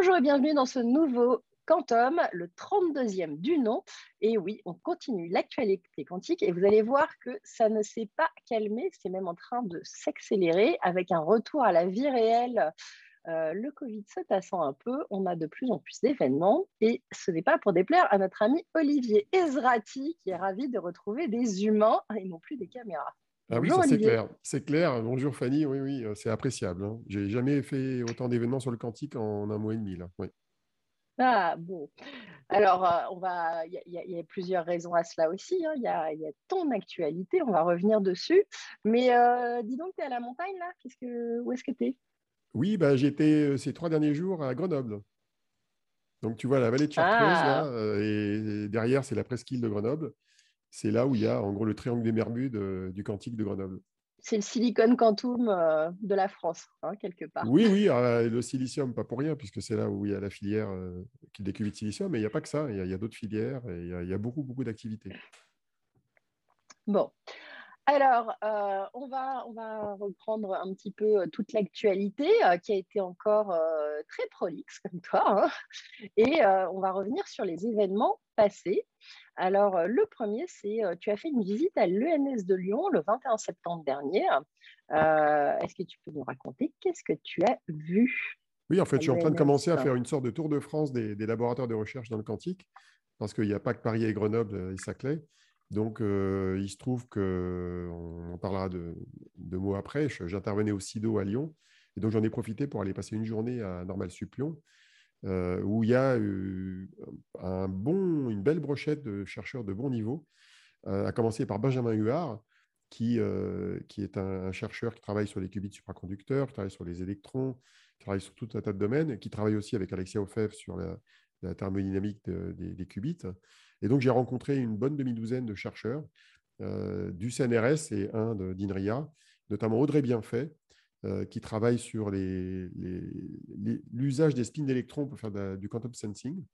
Bonjour et bienvenue dans ce nouveau Quantum, le 32e du nom. Et oui, on continue l'actualité quantique et vous allez voir que ça ne s'est pas calmé, c'est même en train de s'accélérer avec un retour à la vie réelle. Euh, le Covid se tassant un peu, on a de plus en plus d'événements et ce n'est pas pour déplaire à notre ami Olivier Ezrati qui est ravi de retrouver des humains et non plus des caméras. Ah oui, c'est clair. C'est clair. Bonjour Fanny. Oui, oui, euh, c'est appréciable. Hein. J'ai jamais fait autant d'événements sur le quantique en un mois et demi. Là. Oui. Ah, bon. Alors, euh, on va. Il y, a plusieurs raisons à cela aussi. Hein. Il y, a, y, a, ton actualité, on va revenir dessus. Mais euh, dis donc, tu es à la montagne là? Qu'est-ce que, Où est-ce que tu es Oui, bah, j'étais ces trois derniers jours à Grenoble. Donc, tu vois la vallée de Chartreuse, là, ah. et derrière, c'est la presqu'île de Grenoble. C'est là où il y a, en gros, le triangle des Bermudes du Quantique de Grenoble c'est le silicone quantum euh, de la France, hein, quelque part. Oui, oui, euh, le silicium, pas pour rien, puisque c'est là où il y a la filière euh, qui décuve de silicium, mais il n'y a pas que ça, il y a, d'autres filières et il y, a, beaucoup, beaucoup d'activités. Bon. Alors, on, va, on va reprendre un petit peu toute l'actualité qui a été encore très prolixe comme toi. Hein, et on va revenir sur les événements passés. Alors, euh, le premier, c'est euh, tu as fait une visite à l'ENS de Lyon le 21 septembre dernier. Euh, est-ce que tu peux nous raconter qu'est-ce que tu as vu Oui, en fait, je suis en train de commencer à faire une sorte de tour de France des, laboratoires de recherche dans le quantique, parce qu'il n'y a pas que Paris et Grenoble et Saclay. Donc, il se trouve que, on parlera de, mots après, j'intervenais au CIDO à Lyon, et donc j'en ai profité pour aller passer une journée à Normal Sup Lyon, euh, où il y a une belle brochette de chercheurs de bon niveau, à commencer par Benjamin Huard, qui, qui est un, chercheur qui travaille sur les qubits supraconducteurs, qui travaille sur les électrons, qui travaille sur tout un tas de domaines, qui travaille aussi avec Alexia Ofev sur la, thermodynamique des, qubits. Et donc, j'ai rencontré une bonne demi-douzaine de chercheurs du CNRS et un d'INRIA, notamment Audrey Bienfait, euh, qui travaille sur l'usage des spins d'électrons pour faire du quantum sensing.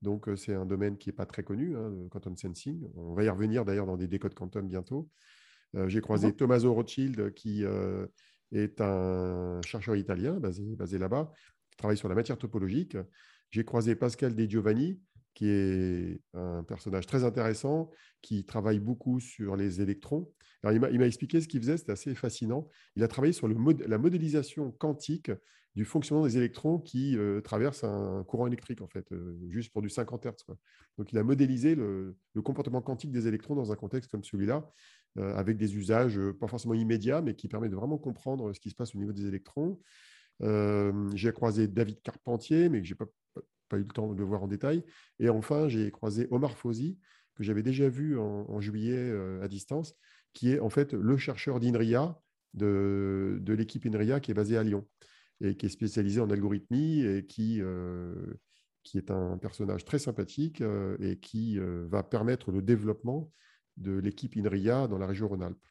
Donc, euh, c'est un domaine qui n'est pas très connu, hein, le quantum sensing. On va y revenir d'ailleurs dans des décodes quantum bientôt. Euh, j'ai croisé. Tommaso Rothschild, qui est un chercheur italien basé, basé là-bas, qui travaille sur la matière topologique. J'ai croisé Pascal De Giovanni, qui est un personnage très intéressant, qui travaille beaucoup sur les électrons. Alors, il m'a expliqué ce qu'il faisait, c'était assez fascinant. Il a travaillé sur le la modélisation quantique du fonctionnement des électrons qui euh, traversent un courant électrique, en fait, euh, juste pour du 50 Hz. Donc, il a modélisé le, comportement quantique des électrons dans un contexte comme celui-là, euh, avec des usages pas forcément immédiats, mais qui permettent de vraiment comprendre ce qui se passe au niveau des électrons. j'ai croisé David Carpentier, mais que je n'ai pas, pas, eu le temps de le voir en détail. Et enfin, j'ai croisé Omar Fauzi, que j'avais déjà vu en juillet à distance, qui est en fait le chercheur d'INRIA, de, de l'équipe INRIA qui est basée à Lyon et qui est spécialisé en algorithmie et qui, euh, qui est un personnage très sympathique euh, et qui euh, va permettre le développement de l'équipe INRIA dans la région Rhône-Alpes.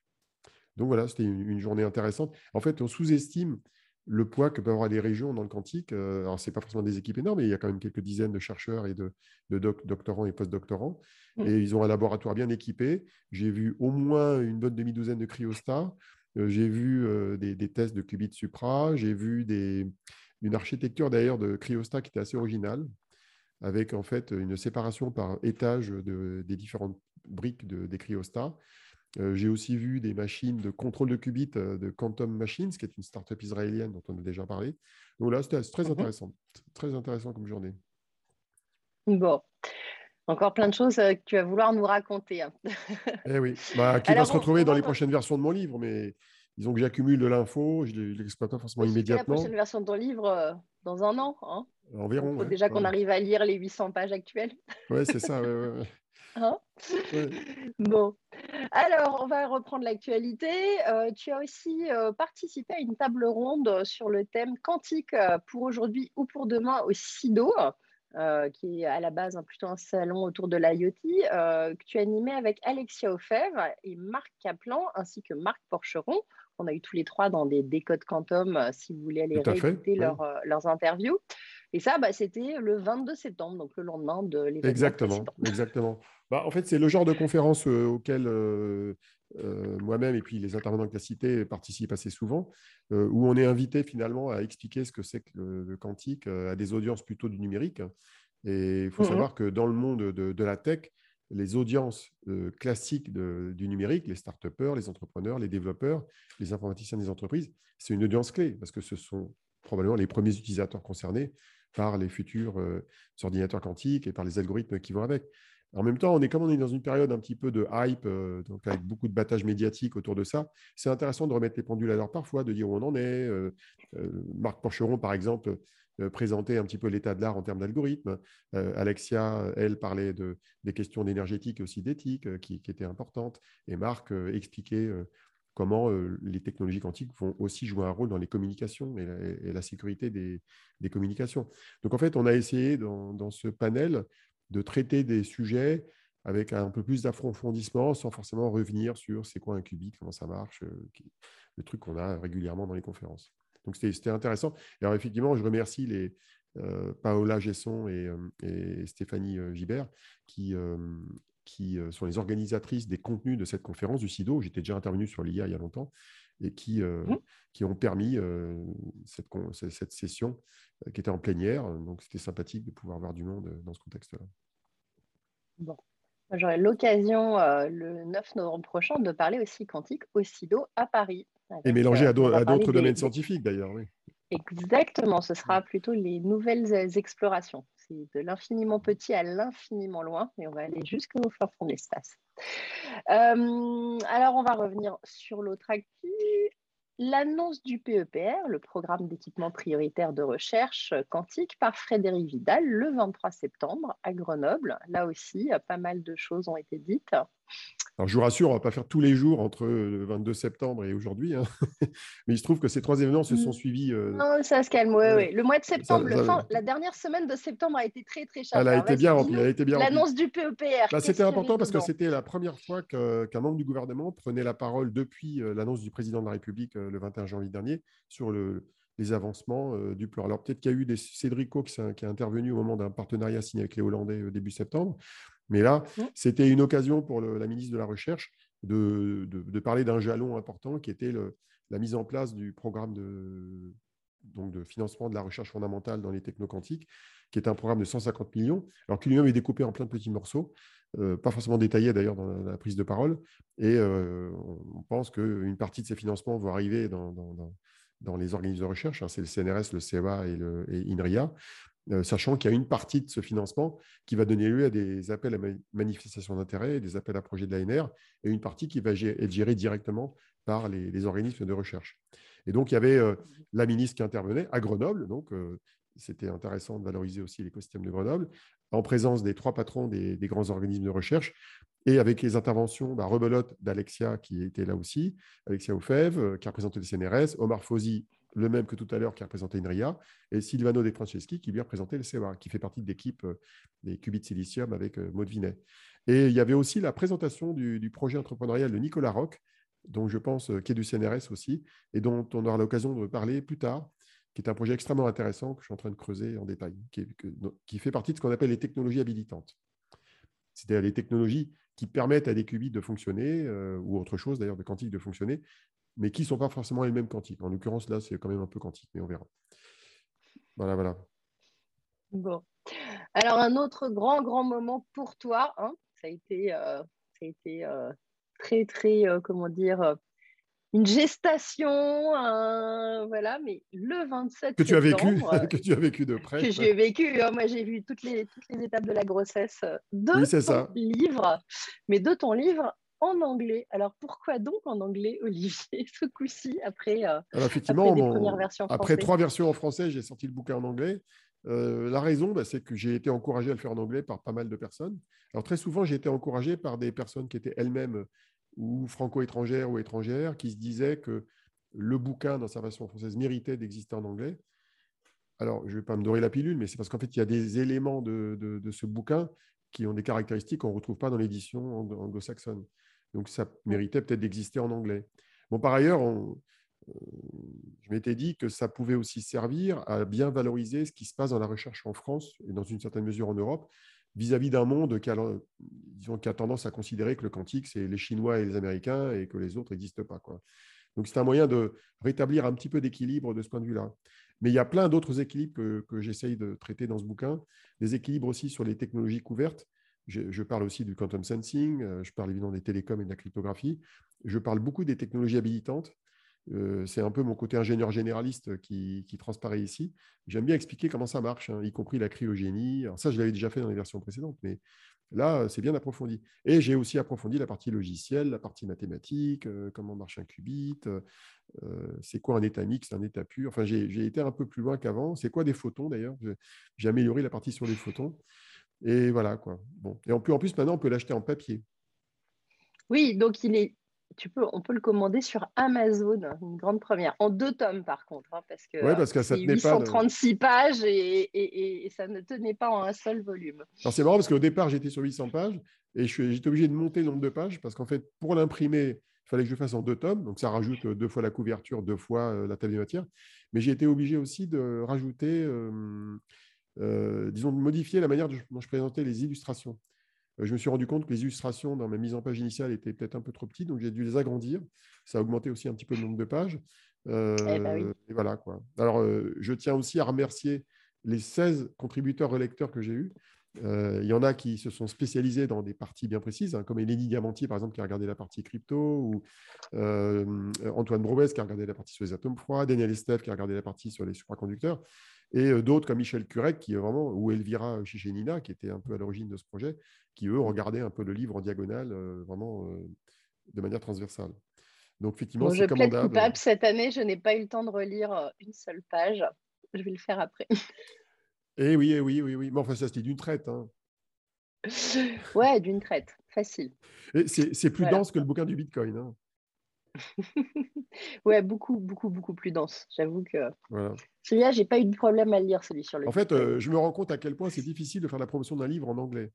Donc voilà, c'était une, journée intéressante. En fait, on sous-estime le poids que peuvent avoir les régions dans le quantique. Alors, ce n'est pas forcément des équipes énormes, mais il y a quand même quelques dizaines de chercheurs et de, de doctorants et post-doctorants. Mmh. Et ils ont un laboratoire bien équipé. J'ai vu au moins une bonne demi-douzaine de cryostats. Euh, j'ai vu euh, des, tests de qubits supra. J'ai vu des, une architecture d'ailleurs de cryostats qui était assez originale, avec en fait une séparation par étage des différentes briques de, des cryostats. Euh, j'ai aussi vu des machines de contrôle de qubits de Quantum Machines, qui est une startup israélienne dont on a déjà parlé. Donc là, c'était très mmh intéressant. Très intéressant comme journée. Bon. Encore plein de choses euh, que tu vas vouloir nous raconter. Hein. eh oui, bah, qui va se retrouver dans les prochaines versions de mon livre, mais disons que j'accumule de l'info, je ne l'exploite pas forcément immédiatement. La prochaine version de ton livre euh, dans un an. Hein Environ. Il faut déjà qu'on arrive à lire les 800 pages actuelles. oui, c'est ça. Hein? Bon, alors on va reprendre l'actualité. Euh, tu as aussi participé à une table ronde sur le thème quantique pour aujourd'hui ou pour demain au CIDO. Euh, qui est à la base plutôt un salon autour de l'IoT, euh, que tu as animé avec Alexia Ofèvre et Marc Kaplan, ainsi que Marc Porcheron. On a eu tous les trois dans des décodes quantum, euh, si vous voulez aller réécouter leurs interviews. Et ça, bah, c'était le 22 septembre, donc le lendemain de l'événement. Exactement, exactement. Bah, En fait, c'est le genre de conférence auquel moi-même et puis les intervenants que tu as cités participent assez souvent, où on est invité finalement à expliquer ce que c'est que le, quantique à des audiences plutôt du numérique. Et il faut mmh savoir que dans le monde de, la tech, les audiences classiques du numérique, les start les entrepreneurs, les développeurs, les informaticiens des entreprises, c'est une audience clé parce que ce sont probablement les premiers utilisateurs concernés par les futurs ordinateurs quantiques et par les algorithmes qui vont avec. En même temps, on est comme on est dans une période un petit peu de hype, donc avec beaucoup de battage médiatique autour de ça. C'est intéressant de remettre les pendules à l'heure parfois, de dire où on en est. Marc Porcheron, par exemple, présentait un petit peu l'état de l'art en termes d'algorithmes. Alexia, elle, parlait de, des questions d'énergétique et aussi d'éthique qui, étaient importantes. Et Marc expliquait comment les technologies quantiques vont aussi jouer un rôle dans les communications et la, sécurité des, communications. Donc en fait, on a essayé dans, ce panel de traiter des sujets avec un peu plus d'approfondissement sans forcément revenir sur c'est quoi un qubit, comment ça marche, le truc qu'on a régulièrement dans les conférences. Donc c'était intéressant. Et alors effectivement, je remercie les, Paola Gesson et, Stéphanie Gibert qui, qui euh, sont les organisatrices des contenus de cette conférence du CIDO. J'étais déjà intervenu sur l'IA il y a longtemps et qui, euh, mmh. qui ont permis euh, cette, cette, session qui était en plénière. Donc, c'était sympathique de pouvoir voir du monde dans ce contexte-là. Bon. J'aurai l'occasion le 9 novembre prochain de parler aussi quantique au CIDO à Paris. et mélangé à d'autres domaines scientifiques d'ailleurs. Oui. Exactement, ce sera plutôt les nouvelles explorations de l'infiniment petit à l'infiniment loin, et on va aller jusqu'au fin fond de l'espace. Euh, alors, on va revenir sur l'autre actu. L'annonce du PEPR, le programme d'équipement prioritaire de recherche quantique, par Frédéric Vidal le 23 septembre à Grenoble. Là aussi, pas mal de choses ont été dites. Alors, je vous rassure, on ne va pas faire tous les jours entre le 22 septembre et aujourd'hui, hein. mais il se trouve que ces trois événements se sont mmh. suivis. Euh, non, ça se calme, oui, oui. Le mois de septembre, la dernière semaine de septembre a été très, très chargée. Elle a été bien remplie. L'annonce du PEPR. Bah, c'était important parce que c'était la première fois qu'un membre du gouvernement prenait la parole depuis euh, l'annonce du président de la République euh, le 21 janvier dernier sur le, les avancements du plan. Alors peut-être qu'il y a eu des Cédrico qui, qui, a intervenu au moment d'un partenariat signé avec les Hollandais début septembre. Mais là, mmh. c'était une occasion pour la ministre de la Recherche de, parler d'un jalon important qui était la mise en place du programme de, donc de financement de la recherche fondamentale dans les technoquantiques, qui est un programme de 150 millions, alors qui lui-même est découpé en plein de petits morceaux, euh, pas forcément détaillés d'ailleurs dans la, prise de parole. Et euh, on pense qu'une partie de ces financements vont arriver dans, dans, les organismes de recherche, hein, c'est le CNRS, le CEA et, le, INRIA, euh, sachant qu'il y a une partie de ce financement qui va donner lieu à des appels à manifestation d'intérêt, des appels à projets de l'ANR, et une partie qui va être gérée directement par les, organismes de recherche. Et donc, il y avait la ministre qui intervenait à Grenoble, donc c'était intéressant de valoriser aussi l'écosystème de Grenoble, en présence des trois patrons des, grands organismes de recherche, et avec les interventions bah, rebelote d'Alexia qui était là aussi, Alexia Ofev, qui a représenté le CNRS, Omar Fauzi le même que tout à l'heure qui a représenté INRIA, et Silvano De Franceschi qui lui a représenté le CEA, qui fait partie de l'équipe euh, des qubits silicium avec euh, Maud Vinet. Et il y avait aussi la présentation du, projet entrepreneurial de Nicolas Roch, dont je pense euh, qui est du CNRS aussi, et dont on aura l'occasion de parler plus tard, qui est un projet extrêmement intéressant que je suis en train de creuser en détail, qui, fait partie de ce qu'on appelle les technologies habilitantes. C'est-à-dire les technologies qui permettent à des qubits de fonctionner, ou autre chose d'ailleurs de quantique de fonctionner, mais qui ne sont pas forcément les mêmes quantiques. En l'occurrence, là, c'est quand même un peu quantique, mais on verra. Voilà, voilà. Bon. Alors, un autre grand, grand moment pour toi, hein, ça a été, euh, ça a été euh, très, très, euh, comment dire, une gestation, voilà, mais le 27 que tu as vécu, que tu as vécu de près. Que j'ai vécu, hein, moi j'ai vu toutes les, toutes les étapes de la grossesse de ton ça. livre, mais de ton livre en anglais. Alors pourquoi donc en anglais, Olivier, ce coup-ci, après, euh, effectivement, après, versions après trois versions en français, j'ai sorti le bouquin en anglais. Euh, la raison, bah, c'est que j'ai été encouragé à le faire en anglais par pas mal de personnes. Alors très souvent, j'ai été encouragé par des personnes qui étaient elles-mêmes euh, ou franco-étrangères ou étrangères, qui se disaient que le bouquin dans sa version française méritait d'exister en anglais. Alors, je ne vais pas me dorer la pilule, mais c'est parce qu'en fait, il y a des éléments de, ce bouquin qui ont des caractéristiques qu'on ne retrouve pas dans l'édition anglo-saxonne. Donc, ça méritait peut-être d'exister en anglais. Bon, par ailleurs, euh, je m'étais dit que ça pouvait aussi servir à bien valoriser ce qui se passe dans la recherche en France et dans une certaine mesure en Europe, vis-à-vis d'un monde qui a, tendance à considérer que le quantique, c'est les Chinois et les Américains et que les autres n'existent pas. Quoi. Donc, c'est un moyen de rétablir un petit peu d'équilibre de ce point de vue-là. Mais il y a plein d'autres équilibres que, que j'essaye de traiter dans ce bouquin, des équilibres aussi sur les technologies couvertes. Je, je, parle aussi du quantum sensing, euh, je parle évidemment des télécoms et de la cryptographie. Je parle beaucoup des technologies habilitantes. Euh, c'est un peu mon côté ingénieur généraliste qui, qui transparaît ici. J'aime bien expliquer comment ça marche, hein, y compris la cryogénie. Ça, je l'avais déjà fait dans les versions précédentes, mais Là, c'est bien approfondi. Et j'ai aussi approfondi la partie logicielle, la partie mathématique, euh, comment marche un qubit, euh, c'est quoi un état mixte, un état pur. Enfin, j'ai été un peu plus loin qu'avant. C'est quoi des photons d'ailleurs? J'ai amélioré la partie sur les photons. Et voilà quoi. Bon. Et en plus, en plus maintenant, on peut l'acheter en papier. Oui, donc il est tu peux, on peut le commander sur Amazon, une grande première, en deux tomes par contre, hein, parce que, ouais, parce que ça tenait 836 pages et, et, ça ne tenait pas en un seul volume. Alors c'est marrant parce qu'au départ j'étais sur 800 pages et j'étais obligé de monter le nombre de pages parce qu'en fait pour l'imprimer il fallait que je fasse en deux tomes, donc ça rajoute deux fois la couverture, deux fois euh, la table de matière, mais j'ai été obligé aussi de rajouter, euh, euh, disons de modifier la manière dont je présentais les illustrations. Euh, je me suis rendu compte que les illustrations dans ma mise en page initiale étaient peut-être un peu trop petites, donc j'ai dû les agrandir. Ça a augmenté aussi un petit peu le nombre de pages. Euh, eh ben et voilà quoi. Alors, euh, je tiens aussi à remercier les 16 contributeurs relecteurs que j'ai eus. Il y en a qui se sont spécialisés dans des parties bien précises, hein, comme Eleni Diamantier, par exemple, qui a regardé la partie crypto, ou Antoine Brobès, qui a regardé la partie sur les atomes froids, Daniel Estève, qui a regardé la partie sur les supraconducteurs et euh, d'autres comme Michel Curec, qui est vraiment, ou Elvira Chichenina, qui était un peu à l'origine de ce projet, qui eux regardaient un peu le livre en diagonale, euh, vraiment euh, de manière transversale. Donc effectivement, c'est commandable. Coupable. Cette année, je n'ai pas eu le temps de relire une seule page. Je vais le faire après. Eh oui, eh oui, oui, oui. Mais enfin, ça, c'était d'une traite. Hein. Ouais, d'une traite. Facile. C'est plus dense que le bouquin du Bitcoin. Hein. ouais, beaucoup, beaucoup, beaucoup plus dense. J'avoue que celui-là, j'ai pas eu de problème à le lire, celui sur le. En fait, euh, je me rends compte à quel point c'est difficile de faire la promotion d'un livre en anglais.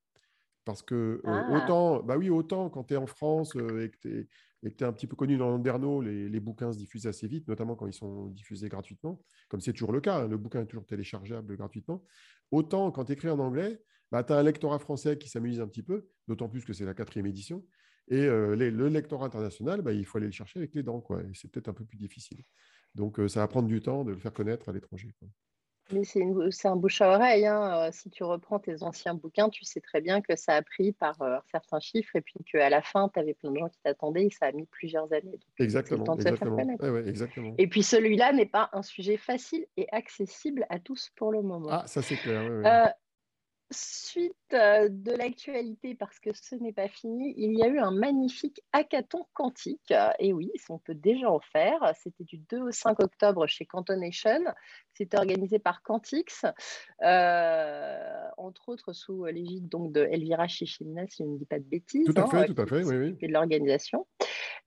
Parce que euh, ah. autant, bah oui, autant quand tu es en France euh, et que tu es, un petit peu connu dans l'Anderno, les, les, bouquins se diffusent assez vite, notamment quand ils sont diffusés gratuitement, comme c'est toujours le cas, hein, le bouquin est toujours téléchargeable gratuitement. Autant quand tu écris en anglais, bah, tu as un lectorat français qui s'amuse un petit peu, d'autant plus que c'est la quatrième édition. Et le lectorat international, bah, il faut aller le chercher avec les dents. Quoi. Et c'est peut-être un peu plus difficile. Donc, ça va prendre du temps de le faire connaître à l'étranger. Mais c'est, un bouche à oreille. Hein. Si tu reprends tes anciens bouquins, tu sais très bien que ça a pris par certains chiffres et puis qu'à la fin, tu avais plein de gens qui t'attendaient et ça a mis plusieurs années. exactement. exactement. Et puis celui-là n'est pas un sujet facile et accessible à tous pour le moment. Ah, ça c'est clair suite euh, de l'actualité, parce que ce n'est pas fini, il y a eu un magnifique hackathon quantique. Et oui, on peut déjà en faire. C'était du 2 au 5 octobre chez Cantonation. C'était organisé par Quantix, euh, entre autres sous l'égide donc de Elvira Chichina, si je ne dis pas de bêtises. Tout à fait, hein, tout à fait, oui, oui. de l'organisation.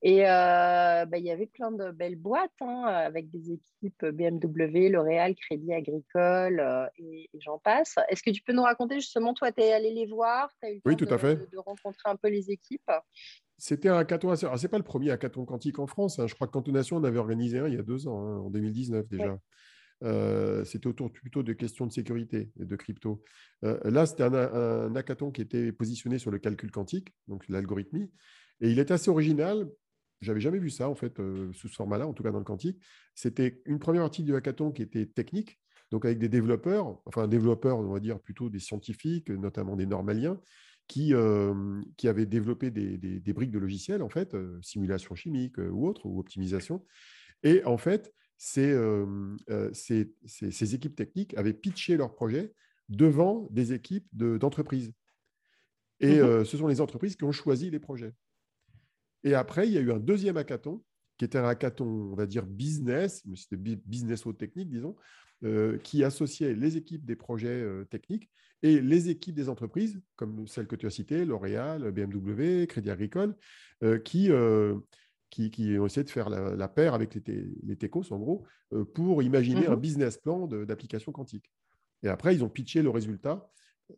Et euh, bah, il y avait plein de belles boîtes hein, avec des équipes BMW, L'Oréal, Crédit Agricole et, et j'en passe. Est-ce que tu peux nous raconter justement, toi, tu es allé les voir, tu as eu le oui, temps tout à fait. de, rencontrer un peu les équipes. C'était un hackathon. Ce n'est pas le premier hackathon quantique en France. Hein. Je crois que Cantonation en avait organisé un il y a deux ans, hein, en 2019 déjà. Euh, c'était autour plutôt de questions de sécurité et de crypto. Euh, là, c'était un, un, hackathon qui était positionné sur le calcul quantique, donc l'algorithmie. Et il est assez original. J'avais jamais vu ça, en fait, euh, sous ce format-là, en tout cas dans le quantique. C'était une première partie du hackathon qui était technique, donc avec des développeurs, enfin développeurs, on va dire plutôt des scientifiques, notamment des normaliens, qui, euh, qui avaient développé des, des, briques de logiciels, en fait, euh, simulation chimique euh, ou autre, ou optimisation. Et en fait, ces, ces, ces, équipes techniques avaient pitché leur projet devant des équipes d'entreprises. et mmh ce sont les entreprises qui ont choisi les projets. Et après, il y a eu un deuxième hackathon, qui était un hackathon, on va dire business, c'était business ou technique, disons, euh, qui associait les équipes des projets euh, techniques et les équipes des entreprises, comme celles que tu as citées, L'Oréal, BMW, Crédit Agricole, euh, qui, qui, ont essayé de faire la, paire avec les, les TECOS, en gros, pour imaginer un mhm. business plan d'application quantique. Et après, ils ont pitché le résultat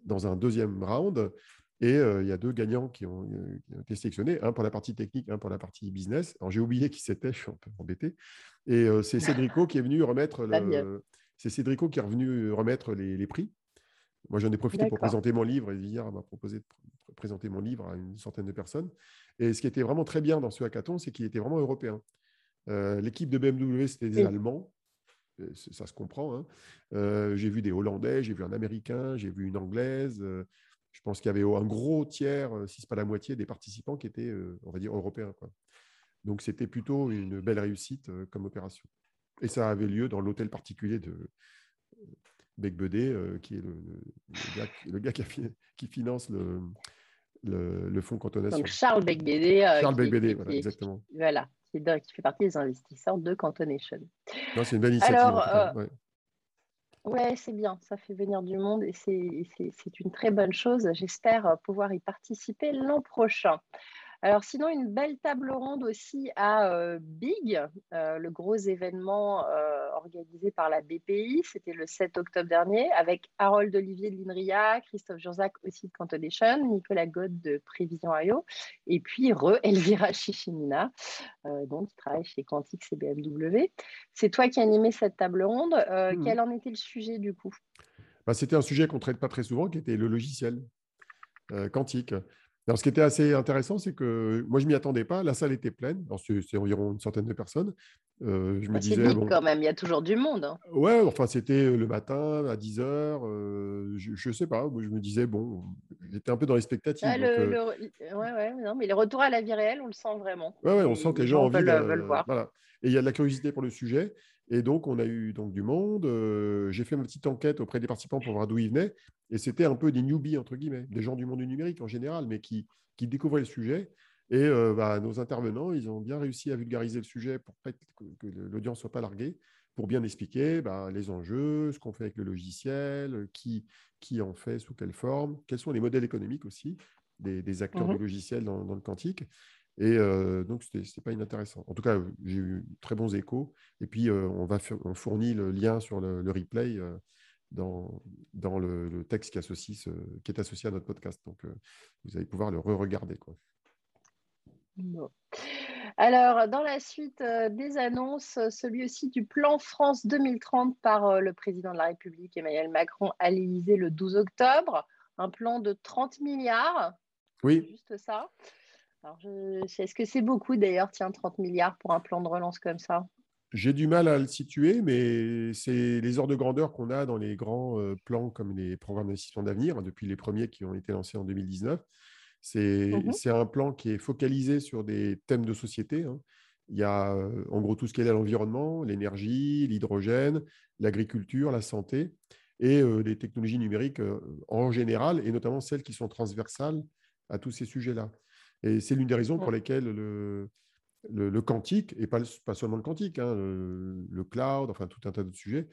dans un deuxième round. Et il y a deux gagnants qui ont, été sélectionnés, un pour la partie technique, un pour la partie business. Alors j'ai oublié qui c'était, je suis un peu embêté. Et c'est Cédrico qui est venu remettre le, c'est Cédrico qui est revenu remettre les, prix. Moi, j'en ai profité pour présenter mon livre et hier m'a proposé de présenter mon livre à une centaine de personnes. Et ce qui était vraiment très bien dans ce hackathon, c'est qu'il était vraiment européen. Euh, l'équipe de BMW, c'était des Allemands. Euh, ça se comprend. Hein. Euh, j'ai vu des Hollandais, j'ai vu un Américain, j'ai vu une Anglaise. je pense qu'il y avait un gros tiers, si ce n'est pas la moitié, des participants qui étaient, on va dire, européens. Quoi. Donc, c'était plutôt une belle réussite comme opération. Et ça avait lieu dans l'hôtel particulier de Becbedé, qui est le, gars, qui, finance le, le, fonds cantonais. Donc, Charles Becbédé. Charles Becbédé, voilà, exactement. Voilà qui, fait partie des investisseurs de Cantonation. C'est une belle initiative. Alors, euh, ouais. c'est bien, ça fait venir du monde et c'est une très bonne chose. J'espère pouvoir y participer l'an prochain. Alors sinon, une belle table ronde aussi à euh, Big, euh, le gros événement euh, organisé par la BPI. C'était le 7 octobre dernier avec Harold Olivier de l'INRIA, Christophe Jurzac aussi de Cantonation, Nicolas God de Prévision IO et puis Re Elvira Chichimina, donc qui travaille chez Quantix et BMW. C'est toi qui as animé cette table ronde. Mmh. Quel en était le sujet du coup? Bah, C'était un sujet qu'on ne traite pas très souvent, qui était le logiciel quantique. Alors, ce qui était assez intéressant, c'est que moi, je ne m'y attendais pas. La salle était pleine. C'est environ une centaine de personnes. Euh, je me bah, disais. Bon, quand même, il y a toujours du monde. Hein. Ouais, enfin, c'était le matin à 10 h. Euh, je ne sais pas. Je me disais, bon, j'étais un peu dans les spectatives. Ah, euh ouais, ouais, non, mais le retour à la vie réelle, on le sent vraiment. Ouais, ouais on sent que les gens, veulent, veulent voir. Voilà. Et il y a de la curiosité pour le sujet. Et donc, on a eu donc, du monde. Euh, j'ai fait ma petite enquête auprès des participants pour voir d'où ils venaient. Et c'était un peu des newbies, entre guillemets, des gens du monde du numérique en général, mais qui, qui découvraient le sujet. Et euh, bah, nos intervenants, ils ont bien réussi à vulgariser le sujet pour que, que l'audience ne soit pas larguée, pour bien expliquer bah, les enjeux, ce qu'on fait avec le logiciel, qui, qui en fait, sous quelle forme, quels sont les modèles économiques aussi des, acteurs mmh du logiciel dans, dans, le quantique. Et euh, donc, ce n'était pas inintéressant. En tout cas, j'ai eu très bons échos. Et puis, euh, on, va on fournit le lien sur le, replay euh, dans, dans le, texte qui, associe qui est associé à notre podcast. Donc, vous allez pouvoir le re-regarder. Alors, dans la suite des annonces, celui aussi du plan France 2030 par le président de la République, Emmanuel Macron, à l'Élysée le 12 octobre. Un plan de 30 milliards. Oui. Juste ça. Est-ce que c'est beaucoup d'ailleurs, tiens, 30 milliards pour un plan de relance comme ça? J'ai du mal à le situer, mais c'est les ordres de grandeur qu'on a dans les grands euh, plans comme les programmes d'investissement d'avenir, hein, depuis les premiers qui ont été lancés en 2019. Mmh c'est un plan qui est focalisé sur des thèmes de société. Hein. Il y a euh, en gros tout ce qui est l'environnement, l'énergie, l'hydrogène, l'agriculture, la santé et euh, les technologies numériques en général, et notamment celles qui sont transversales à tous ces sujets-là. Et c'est l'une des raisons pour lesquelles le, le, quantique, et pas, pas, seulement le quantique, hein, le, cloud, enfin tout un tas de sujets,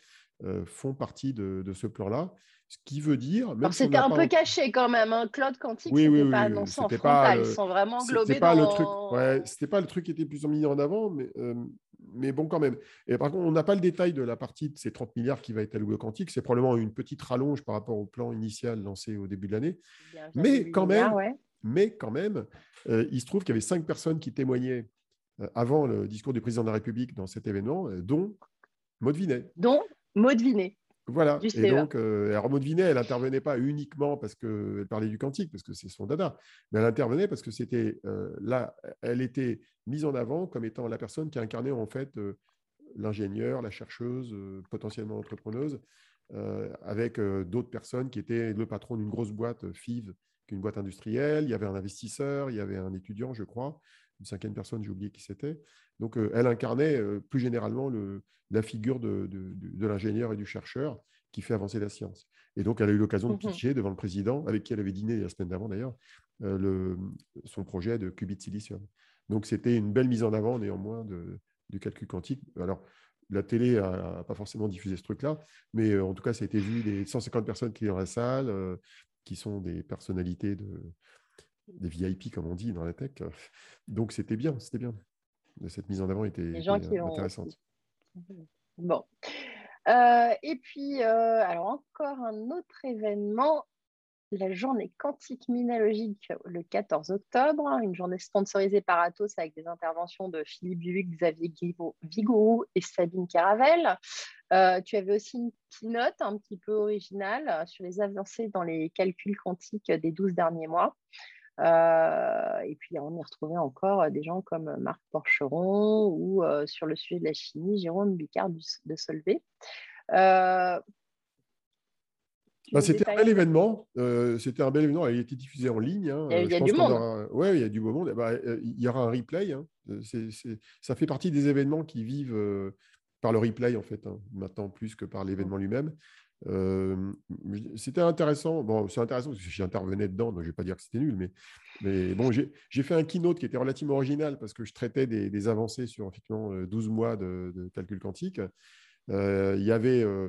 euh, font partie de, de ce plan-là. Ce qui veut dire. c'était un peu caché quand même, un hein, cloud quantique, oui, oui, pas annoncé en frontal, ils sont vraiment englobés pas Le truc, ouais, c'était pas le truc qui était plus mis en avant, mais, euh, mais bon quand même. Et par contre, on n'a pas le détail de la partie de ces 30 milliards qui va être allouée au quantique. C'est probablement une petite rallonge par rapport au plan initial lancé au début de l'année. Mais quand même, mais quand même, euh, il se trouve qu'il y avait cinq personnes qui témoignaient euh, avant le discours du président de la République dans cet événement, euh, dont Maud Vinet. Dont Maud Vinet. Voilà. Et donc, alors Maud Vinet, elle n'intervenait pas uniquement parce qu'elle parlait du quantique, parce que c'est son dada, mais elle intervenait parce que c'était là, elle était mise en avant comme étant la personne qui incarnait en fait l'ingénieur, la chercheuse, potentiellement entrepreneuse, avec d'autres personnes qui étaient le patron d'une grosse boîte, FIV, une boîte industrielle, il y avait un investisseur, il y avait un étudiant, je crois, une cinquième personne, j'ai oublié qui c'était. Donc, euh, elle incarnait euh, plus généralement le, la figure de, de, l'ingénieur et du chercheur qui fait avancer la science. Et donc, elle a eu l'occasion de mmh pitcher devant le président, avec qui elle avait dîné la semaine d'avant d'ailleurs, euh, son projet de qubit silicium. Donc, c'était une belle mise en avant néanmoins de, du calcul quantique. Alors, la télé n'a pas forcément diffusé ce truc-là, mais en tout cas, ça a été vu des 150 personnes qui étaient dans la salle, qui sont des personnalités de, des VIP, comme on dit dans la tech. Donc, c'était bien, c'était bien. Cette mise en avant était, intéressante. Bon. Euh, et puis, euh, alors encore un autre événement, la journée quantique minalogique le 14 octobre, une journée sponsorisée par Atos avec des interventions de Philippe Buick, Xavier Vigourou et Sabine Caravel. Euh, tu avais aussi une keynote un petit peu originale sur les avancées dans les calculs quantiques des 12 derniers mois. Euh, et puis, on y retrouvait encore des gens comme Marc Porcheron ou euh, sur le sujet de la chimie, Jérôme Bicard de Solvay. Bah, c'était un bel événement. c'était un bel événement. Il a été diffusé en ligne. Hein. Il y a. Oui, il y a du beau monde. Bah, il y aura un replay. Hein. Ça fait partie des événements qui vivent par le replay, en fait, hein, maintenant plus que par l'événement lui-même. Euh, c'était intéressant. Bon, c'est intéressant parce que j'intervenais dedans, donc je ne vais pas dire que c'était nul, mais, mais bon, j'ai fait un keynote qui était relativement original parce que je traitais des, avancées sur effectivement 12 mois de, calcul quantique. Euh, il y avait euh,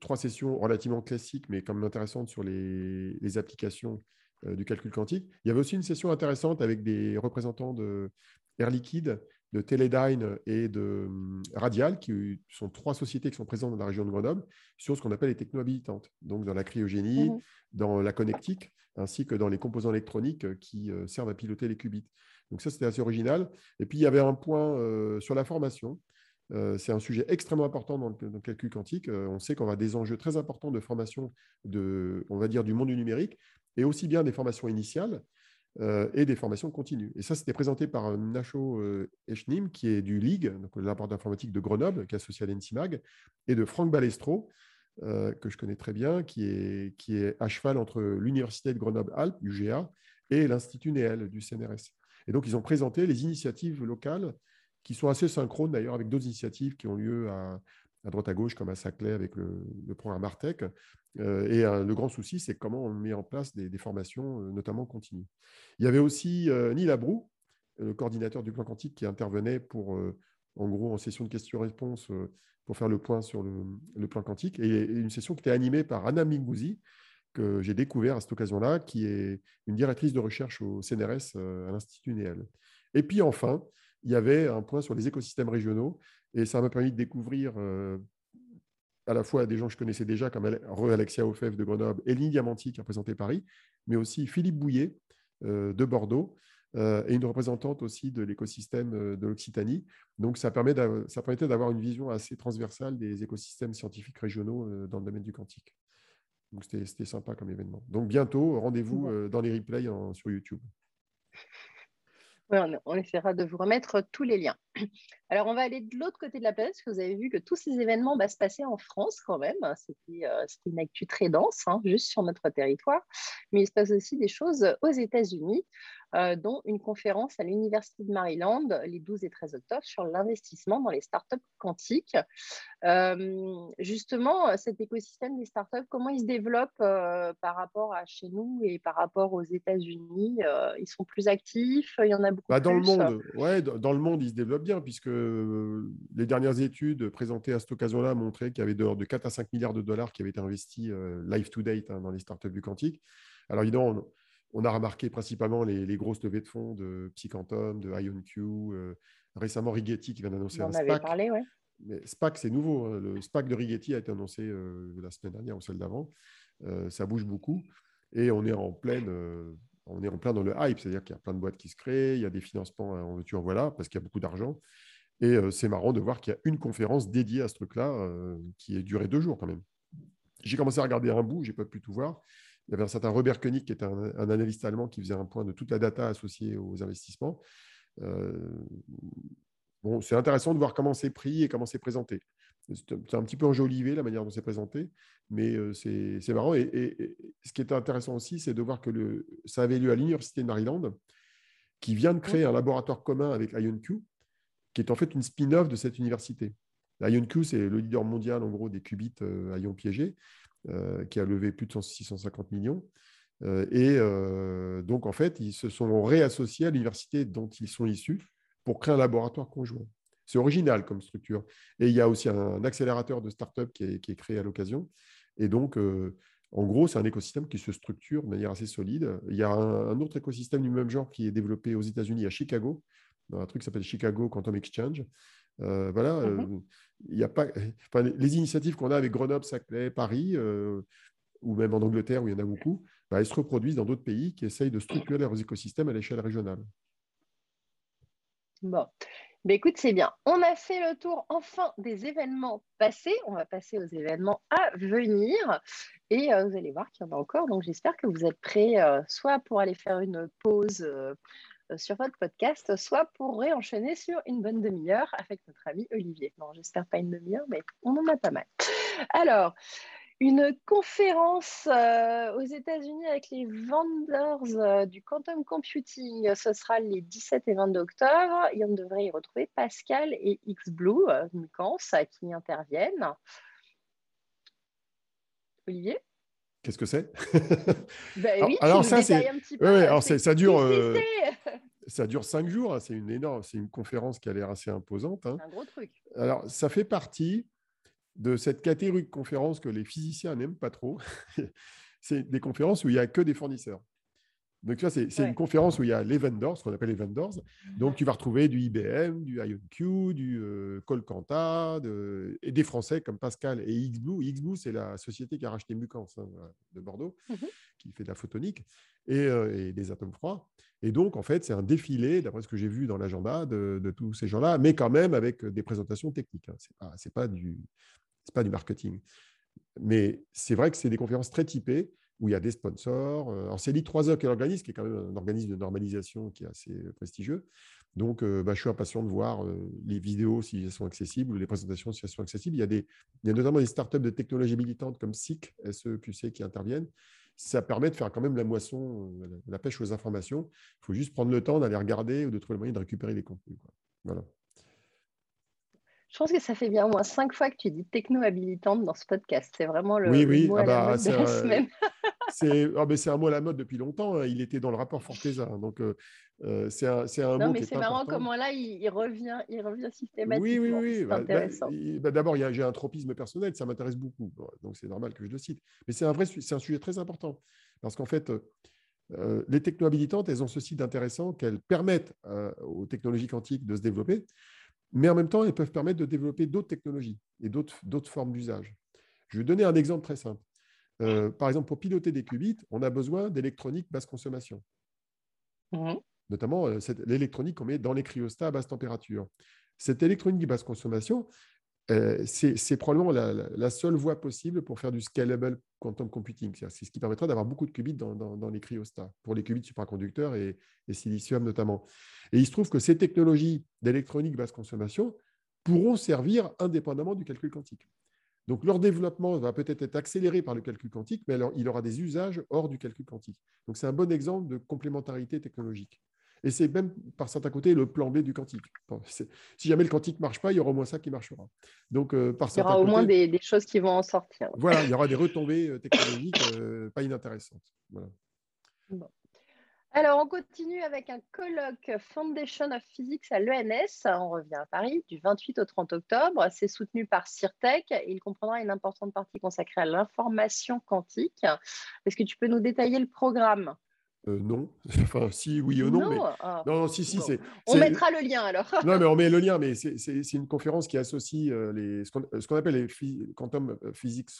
trois sessions relativement classiques, mais quand même intéressantes sur les, les applications du calcul quantique. Il y avait aussi une session intéressante avec des représentants de Air Liquide de Teledyne et de hum, Radial, qui sont trois sociétés qui sont présentes dans la région de Grenoble, sur ce qu'on appelle les techno-habilitantes, donc dans la cryogénie, mmh dans la connectique, ainsi que dans les composants électroniques euh, qui euh, servent à piloter les qubits. Donc ça, c'était assez original. Et puis, il y avait un point euh, sur la formation. C'est un sujet extrêmement important dans le, calcul quantique. on sait qu'on a des enjeux très importants de formation, de, on va dire, du monde du numérique, et aussi bien des formations initiales, euh, et des formations continues. Et ça, c'était présenté par euh, Nacho euh, Echnim, qui est du LIG, donc laboratoire d'informatique de Grenoble, qui est associé à l'ENSIMAG, et de Franck Balestro, que je connais très bien, qui est, qui est à cheval entre l'Université de Grenoble-Alpes, UGA, et l'Institut Néel du CNRS. Et donc, ils ont présenté les initiatives locales qui sont assez synchrones d'ailleurs avec d'autres initiatives qui ont lieu à, droite à gauche, comme à Saclay avec le, programme Artec. Euh, et euh, le grand souci, c'est comment on met en place des, formations, euh, notamment continues. Il y avait aussi Neil Abrou, le coordinateur du plan quantique, qui intervenait pour, en gros, en session de questions-réponses pour faire le point sur le, plan quantique. Et, une session qui était animée par Anna Mingouzi, que j'ai découvert à cette occasion-là, qui est une directrice de recherche au CNRS à l'Institut Néel. Et puis enfin, il y avait un point sur les écosystèmes régionaux et ça m'a permis de découvrir euh, à la fois des gens que je connaissais déjà, comme Re-Alexia Ofev de Grenoble et Lynn Diamanti qui représentait Paris, mais aussi Philippe Bouillet euh, de Bordeaux euh, et une représentante aussi de l'écosystème de l'Occitanie. Donc, ça, permet ça permettait d'avoir une vision assez transversale des écosystèmes scientifiques régionaux dans le domaine du quantique. Donc, c'était sympa comme événement. Donc, bientôt, rendez-vous dans les replays sur YouTube. On, essaiera de vous remettre tous les liens. Alors, on va aller de l'autre côté de la planète, parce que vous avez vu que tous ces événements bah, se passaient en France quand même. C'était euh, une actu très dense, hein, juste sur notre territoire. Mais il se passe aussi des choses aux États-Unis. Euh, dont une conférence à l'Université de Maryland les 12 et 13 octobre sur l'investissement dans les startups quantiques. Euh, justement, cet écosystème des startups, comment il se développe euh, par rapport à chez nous et par rapport aux États-Unis Ils sont plus actifs Il y en a beaucoup bah, dans plus le monde, ouais, dans le monde, ils se développent bien puisque les dernières études présentées à cette occasion-là montraient qu'il y avait de, de 4 à 5 milliards de dollars qui avaient été investis live to date hein, dans les startups du quantique. Alors évidemment, on a remarqué principalement les, grosses levées de fonds de Psyquantum, de IonQ, euh, récemment Rigetti qui vient d'annoncer un SPAC. Parlé, ouais. Mais SPAC, c'est nouveau. Hein. Le SPAC de Rigetti a été annoncé euh, la semaine dernière ou celle d'avant. Euh, ça bouge beaucoup. Et on est en pleine, on est en plein dans le hype, c'est-à-dire qu'il y a plein de boîtes qui se créent, il y a des financements en veux-tu en voilà, parce qu'il y a beaucoup d'argent. Et c'est marrant de voir qu'il y a une conférence dédiée à ce truc-là qui a duré deux jours quand même. J'ai commencé à regarder un bout, j'ai pas pu tout voir. Il y avait un certain Robert Koenig, qui est un, analyste allemand, qui faisait un point de toute la data associée aux investissements. Euh, bon, c'est intéressant de voir comment c'est pris et comment c'est présenté. C'est un petit peu enjolivé la manière dont c'est présenté, mais euh, c'est marrant. Et, ce qui est intéressant aussi, c'est de voir que le, ça avait lieu à l'Université de Maryland, qui vient de créer un laboratoire commun avec IonQ, qui est en fait une spin-off de cette université. IonQ, c'est le leader mondial en gros des qubits euh, à ions piégés. Euh, qui a levé plus de 650 millions. Euh, et euh, donc, en fait, ils se sont réassociés à l'université dont ils sont issus pour créer un laboratoire conjoint. C'est original comme structure. Et il y a aussi un accélérateur de start-up qui est, qui est créé à l'occasion. Et donc, en gros, c'est un écosystème qui se structure de manière assez solide. Il y a un, autre écosystème du même genre qui est développé aux États-Unis à Chicago, dans un truc qui s'appelle Chicago Quantum Exchange. voilà, mmh il y a pas, les initiatives qu'on a avec Grenoble, Saclay, Paris, euh, ou même en Angleterre où il y en a beaucoup, bah, elles se reproduisent dans d'autres pays qui essayent de structurer leurs écosystèmes à l'échelle régionale. Bon, bah, écoute, c'est bien. On a fait le tour enfin des événements passés. On va passer aux événements à venir. Et euh, vous allez voir qu'il y en a encore. Donc j'espère que vous êtes prêts euh, soit pour aller faire une pause euh, sur votre podcast, soit pour réenchaîner sur une bonne demi-heure avec notre ami Olivier. Non, j'espère pas une demi-heure, mais on en a pas mal. Alors, une conférence euh, aux États-Unis avec les vendors euh, du quantum computing. Ce sera les 17 et 22 octobre. Et on devrait y retrouver Pascal et XBlue, euh, qui interviennent. Olivier? Qu'est-ce que c'est? Ben oui, alors, ça, c'est. alors ça dure. Ça dure cinq jours. Hein, c'est une énorme. C'est une conférence qui a l'air assez imposante. Hein. C'est un gros truc. Alors, ça fait partie de cette catégorie de conférences que les physiciens n'aiment pas trop. c'est des conférences où il n'y a que des fournisseurs. Donc, tu vois, c'est une conférence où il y a les vendors, ce qu'on appelle les vendors. Donc, tu vas retrouver du IBM, du IonQ, du euh, Colcanta, et des Français comme Pascal et XBlue. XBlue, c'est la société qui a racheté Mucans hein, de Bordeaux, mhm. qui fait de la photonique euh, et, des atomes froids. Et donc, en fait, c'est un défilé, d'après ce que j'ai vu dans l'agenda, de, tous ces gens-là, mais quand même avec des présentations techniques. Hein. Ce n'est pas, du, pas du marketing. Mais c'est vrai que c'est des conférences très typées où il y a des sponsors. Euh, alors, c'est l'I3E qui l'organise, qui est quand même un organisme de normalisation qui est assez prestigieux. Donc, euh, bah, je suis impatient de voir euh, les vidéos si elles sont accessibles, les présentations si elles sont accessibles. Il y a, des, il y a notamment des startups de technologie militante comme SIC, SEQC, qui interviennent. Ça permet de faire quand même la moisson, la pêche aux informations. Il faut juste prendre le temps d'aller regarder ou de trouver le moyen de récupérer les contenus. Voilà. Je pense que ça fait bien au moins cinq fois que tu dis techno-habilitante dans ce podcast. C'est vraiment le, oui, oui. mot ah à bah, la de la semaine. Ah, c'est un mot à la mode depuis longtemps. Hein. Il était dans le rapport Forteza. Donc, euh, euh, c'est un, un non, mais c'est marrant comment là, il, revient, il revient systématiquement. Oui, oui, oui. Bah, bah. D'abord, j'ai un tropisme personnel. Ça m'intéresse beaucoup. Donc, c'est normal que je le cite. Mais c'est un, vrai, un sujet très important. Parce qu'en fait, euh, les techno-habilitantes, elles ont ceci d'intéressant qu'elles permettent aux technologies quantiques de se développer mais en même temps, elles peuvent permettre de développer d'autres technologies et d'autres formes d'usage. Je vais donner un exemple très simple. Euh, par exemple, pour piloter des qubits, on a besoin d'électronique basse consommation. Mmh. Notamment euh, l'électronique qu'on met dans les cryostats à basse température. Cette électronique basse consommation, euh, c'est probablement la, seule voie possible pour faire du scalable quantum computing. C'est ce qui permettra d'avoir beaucoup de qubits dans, les cryostats, pour les qubits supraconducteurs et, et, silicium notamment. Et il se trouve que ces technologies d'électronique basse consommation pourront servir indépendamment du calcul quantique. Donc leur développement va peut-être être accéléré par le calcul quantique, mais il aura des usages hors du calcul quantique. Donc c'est un bon exemple de complémentarité technologique. Et c'est même par certains côtés le plan B du quantique. si jamais le quantique ne marche pas, il y aura au moins ça qui marchera. Donc, euh, par il y aura au moins des, choses qui vont en sortir. Voilà, il y aura des retombées euh, technologiques euh, pas inintéressantes. Alors, on continue avec un colloque Foundation of Physics à l'ENS. On revient à Paris du 28 au 30 octobre. C'est soutenu par CIRTEC il comprendra une importante partie consacrée à l'information quantique. Est-ce que tu peux nous détailler le programme? Euh, non, enfin si, oui ou non. mais... Ah. Non, si, si, c'est. On mettra le lien alors. non, mais on met le lien, mais c'est une conférence qui associe euh, les, ce qu'on appelle les quantum euh, physics,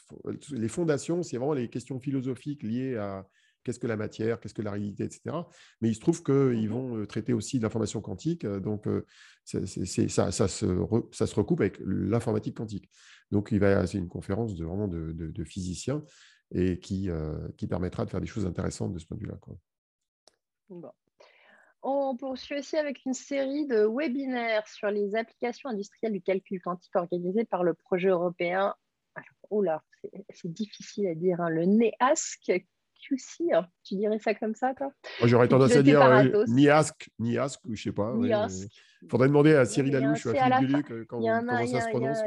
les fondations, c'est vraiment les questions philosophiques liées à qu'est-ce que la matière, qu'est-ce que la réalité, etc. Mais il se trouve qu'ils mhm. vont traiter aussi de l'information quantique, donc ça, ça, se ça se recoupe avec l'informatique quantique. Donc c'est une conférence de, vraiment de, de, physiciens et qui, qui permettra de faire des choses intéressantes de ce point de vue-là. On poursuit aussi avec une série de webinaires sur les applications industrielles du calcul quantique organisées par le projet européen. oula, c'est difficile à dire, hein, le NEASC QC, hein. tu dirais ça comme ça, toi? J'aurais tendance à dire euh, NIASC, NIASC, je ne sais pas. Il faudrait demander à Cyril Alouche ou à Philippe Duluc euh, comment ça se prononce.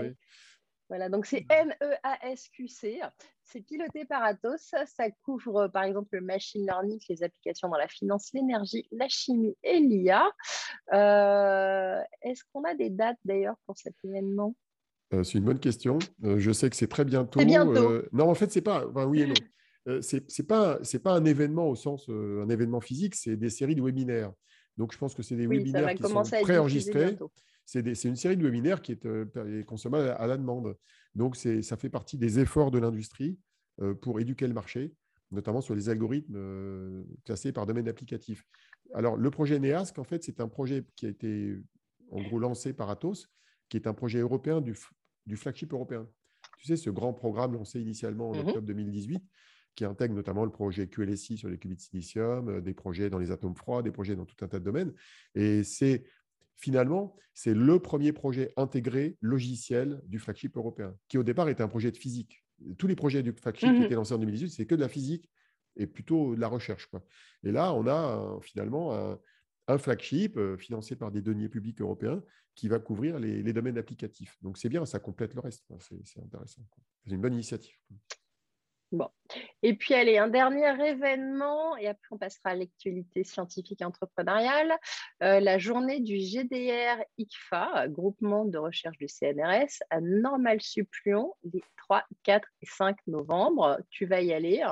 Voilà, donc c'est NEASQC. C'est piloté par Atos. Ça couvre par exemple le machine learning, les applications dans la finance, l'énergie, la chimie et l'IA. Euh, est-ce qu'on a des dates d'ailleurs pour cet événement? Euh, C'est une bonne question. Euh, je sais que c'est très bientôt. bientôt. non, en fait, c'est pas. oui et non. c'est pas c'est pas un événement au sens un événement physique, c'est des séries de webinaires. Donc je pense que c'est des webinaires qui sont préenregistrés c'est une série de webinaires qui est, euh, consommable à la demande. Donc, ça fait partie des efforts de l'industrie pour éduquer le marché, notamment sur les algorithmes classés par domaine applicatif. Alors, le projet NEASC, en fait, c'est un projet qui a été en gros lancé par Atos, qui est un projet européen du, flagship européen. Tu sais, ce grand programme lancé initialement en mmh octobre 2018, qui intègre notamment le projet QLSI sur les qubits de silicium, euh, des projets dans les atomes froids, des projets dans tout un tas de domaines. Et c'est finalement, c'est le premier projet intégré logiciel du flagship européen, qui au départ était un projet de physique. Tous les projets du flagship qui mmh étaient lancés en 2018, c'est que de la physique et plutôt de la recherche. Quoi. Et là, on a finalement un, un flagship euh, financé par des deniers publics européens qui va couvrir les, domaines applicatifs. Donc c'est bien, ça complète le reste. C'est intéressant. C'est une bonne initiative. Bon. Et puis, allez, un dernier événement, et après on passera à l'actualité scientifique et entrepreneuriale. Euh, la journée du GDR ICFA, groupement de recherche du CNRS, à Normal Supplion, les 3, 4 et 5 novembre. Tu vas y aller.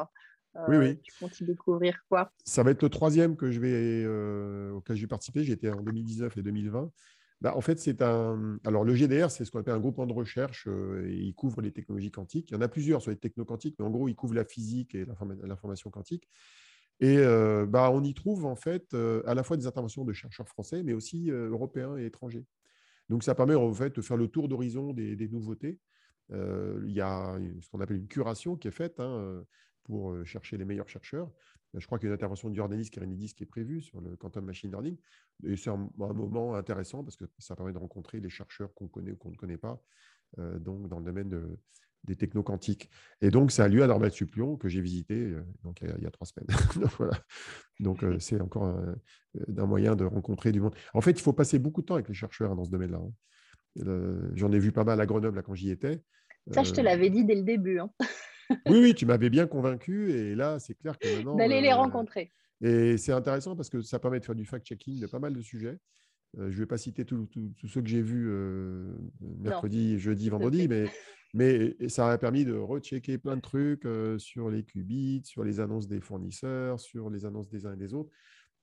Oui, oui. Tu comptes y découvrir quoi? Ça va être le troisième que je vais, euh, auquel je vais participer. J'étais en 2019 et 2020. Bah, en fait, c'est un. Alors, le GDR, c'est ce qu'on appelle un groupement de recherche euh, et il couvre les technologies quantiques. Il y en a plusieurs sur les techno-quantiques, mais en gros, il couvre la physique et l'information quantique. Et euh, bah, on y trouve en fait à la fois des interventions de chercheurs français, mais aussi européens et étrangers. Donc, ça permet en fait de faire le tour d'horizon des, nouveautés. il y a ce qu'on appelle une curation qui est faite. Hein, pour chercher les meilleurs chercheurs. Je crois qu'il y a une intervention de Jordanis Kerenidis qui est prévue sur le quantum machine learning. Et c'est un, moment intéressant parce que ça permet de rencontrer les chercheurs qu'on connaît ou qu'on ne connaît pas donc dans le domaine de, des techno-quantiques. Et donc, ça a lieu à Normal Supplion que j'ai visité donc, il, y a, trois semaines. donc, voilà. donc c'est encore un, moyen de rencontrer du monde. En fait, il faut passer beaucoup de temps avec les chercheurs hein, dans ce domaine-là. Hein. J'en ai vu pas mal à Grenoble là, quand j'y étais. Ça, je te l'avais dit dès le début. Hein oui, oui, tu m'avais bien convaincu. Et là, c'est clair que maintenant. D'aller les euh, rencontrer. Et c'est intéressant parce que ça permet de faire du fact-checking de pas mal de sujets. Euh, je ne vais pas citer tous ceux que j'ai vus euh, mercredi, jeudi, vendredi, mais, mais ça a permis de rechecker plein de trucs sur les qubits, sur les annonces des fournisseurs, sur les annonces des uns et des autres.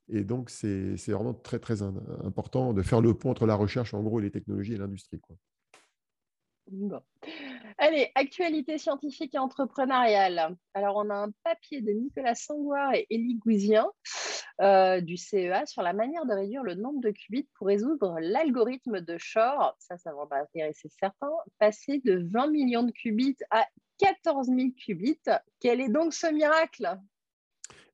Et donc, c'est vraiment très, très important de faire le pont entre la recherche, en gros, et les technologies et l'industrie. Bon. Allez, actualité scientifique et entrepreneuriale. Alors, on a un papier de Nicolas Sangoire et Élie Gouizien euh, du CEA sur la manière de réduire le nombre de qubits pour résoudre l'algorithme de Shor. Ça, ça va intéresser certains. Passer de 20 millions de qubits à 14 000 qubits. Quel est donc ce miracle?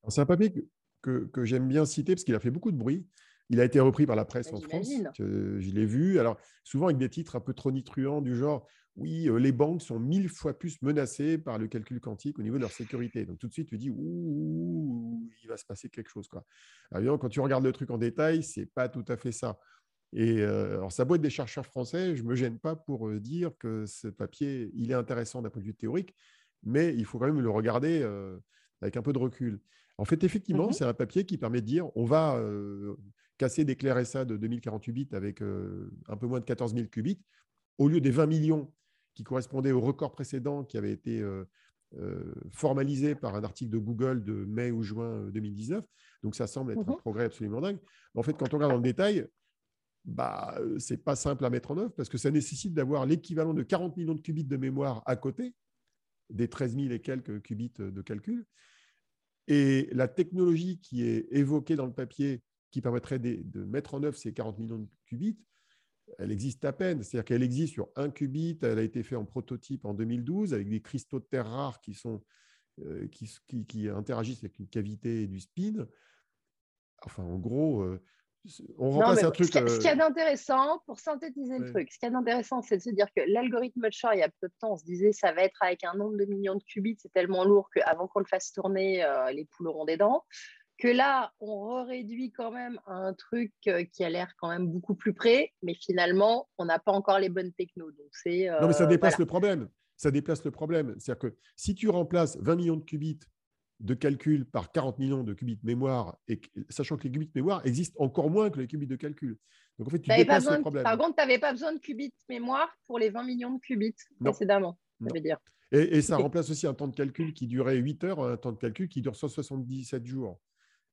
C'est un papier que j'aime bien citer parce qu'il a fait beaucoup de bruit. Il a été repris par la presse en France. je l'ai vu. Alors, souvent avec des titres un peu tronitruants du genre Oui, euh, les banques sont mille fois plus menacées par le calcul quantique au niveau de leur sécurité. Donc, tout de suite, tu dis Ouh, il va se passer quelque chose. Quoi. Alors, quand tu regardes le truc en détail, c'est pas tout à fait ça. Et euh, alors, ça doit être des chercheurs français. Je ne me gêne pas pour euh, dire que ce papier, il est intéressant d'un point de vue théorique, mais il faut quand même le regarder avec un peu de recul. En fait, effectivement, mmh c'est un papier qui permet de dire on va casser clés RSA de 2048 bits avec euh, un peu moins de 14 000 qubits, au lieu des 20 millions qui correspondaient au record précédent qui avait été euh, euh, formalisé par un article de Google de mai ou juin 2019. Donc ça semble être un mmh progrès absolument dingue. Mais en fait, quand on regarde dans le détail, bah, ce n'est pas simple à mettre en œuvre parce que ça nécessite d'avoir l'équivalent de 40 millions de qubits de mémoire à côté des 13 000 et quelques qubits de calcul. Et la technologie qui est évoquée dans le papier qui permettrait de, mettre en œuvre ces 40 millions de qubits, elle existe à peine. C'est-à-dire qu'elle existe sur un qubit. Elle a été faite en prototype en 2012 avec des cristaux de terre rares qui, sont, euh, qui, qui, interagissent avec une cavité et du spin. Enfin, en gros, euh, on remplace un truc. Ce qu'il y a euh, d'intéressant, pour synthétiser le truc, ce qu'il y a d'intéressant, c'est de se dire que l'algorithme de Shor, il y a peu de temps, on se disait ça va être avec un nombre de millions de qubits, c'est tellement lourd qu'avant qu'on le fasse tourner, les poules auront des dents que là, on réduit quand même à un truc euh, qui a l'air quand même beaucoup plus près, mais finalement, on n'a pas encore les bonnes technos. Donc c'est, non, mais ça euh, dépasse le problème. Ça déplace le problème. C'est-à-dire que si tu remplaces 20 millions de qubits de calcul par 40 millions de qubits de mémoire, et sachant que les qubits de mémoire existent encore moins que les qubits de calcul. Donc en fait, tu dépasses le problème. Par contre, tu n'avais pas besoin de qubits de mémoire pour les 20 millions de qubits précédemment, ça veut dire. Et, et, ça remplace aussi un temps de calcul qui durait 8 heures, un temps de calcul qui dure 177 jours.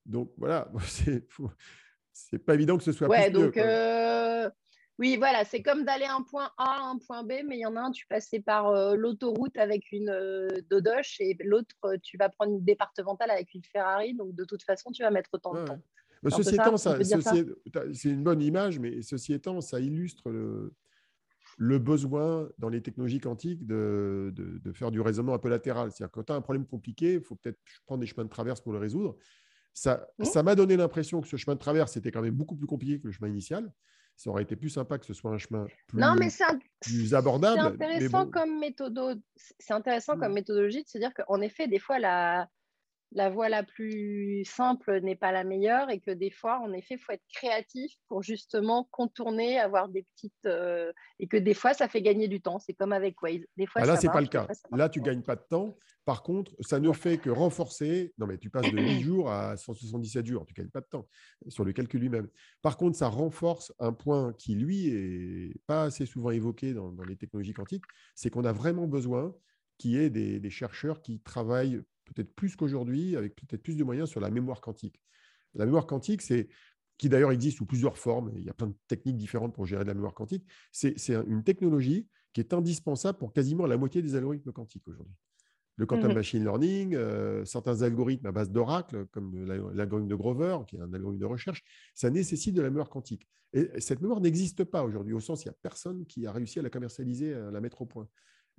Donc voilà, c'est pas évident que ce soit ouais, donc, euh, Oui, voilà, c'est comme d'aller un point A à un point B, mais il y en a un, tu passais par euh, l'autoroute avec une euh, Dodoche et l'autre, euh, tu vas prendre une départementale avec une Ferrari. Donc, de toute façon, tu vas mettre autant de temps. ceci étant, c'est une bonne image, mais ceci étant, ça illustre le, besoin dans les technologies quantiques de, faire du raisonnement un peu latéral. C'est-à-dire quand tu as un problème compliqué, il faut peut-être prendre des chemins de traverse pour le résoudre. Ça m'a donné l'impression que ce chemin de traverse était quand même beaucoup plus compliqué que le chemin initial ça aurait été plus sympa que ce soit un chemin plus, non, mais plus abordable. C'est intéressant, comme, intéressant comme mmh. méthodologie de se dire qu'en effet, des fois, la, la voie la plus simple n'est pas la meilleure et que des fois, en effet, il faut être créatif pour justement contourner, avoir des petites. Euh, et que des fois, ça fait gagner du temps. C'est comme avec Waze. Des fois, ah, là, ce n'est pas le cas. là, tu ne gagnes pas de temps. Par contre, ça ne fait que renforcer. Non, mais tu passes de 8 jours à 177 jours. Tu ne gagnes pas de temps sur le calcul lui-même. Par contre, ça renforce un point qui, lui, est pas assez souvent évoqué dans, les technologies quantiques c'est qu'on a vraiment besoin qu'il y ait des chercheurs qui travaillent peut-être plus qu'aujourd'hui, avec peut-être plus de moyens sur la mémoire quantique. La mémoire quantique, c'est qui d'ailleurs existe sous plusieurs formes, il y a plein de techniques différentes pour gérer de la mémoire quantique, c'est une technologie qui est indispensable pour quasiment la moitié des algorithmes quantiques aujourd'hui. Le quantum mmh machine learning, euh, certains algorithmes à base d'Oracle, comme l'algorithme de Grover, qui est un algorithme de recherche, ça nécessite de la mémoire quantique. Et cette mémoire n'existe pas aujourd'hui, au sens il n'y a personne qui a réussi à la commercialiser, à la mettre au point.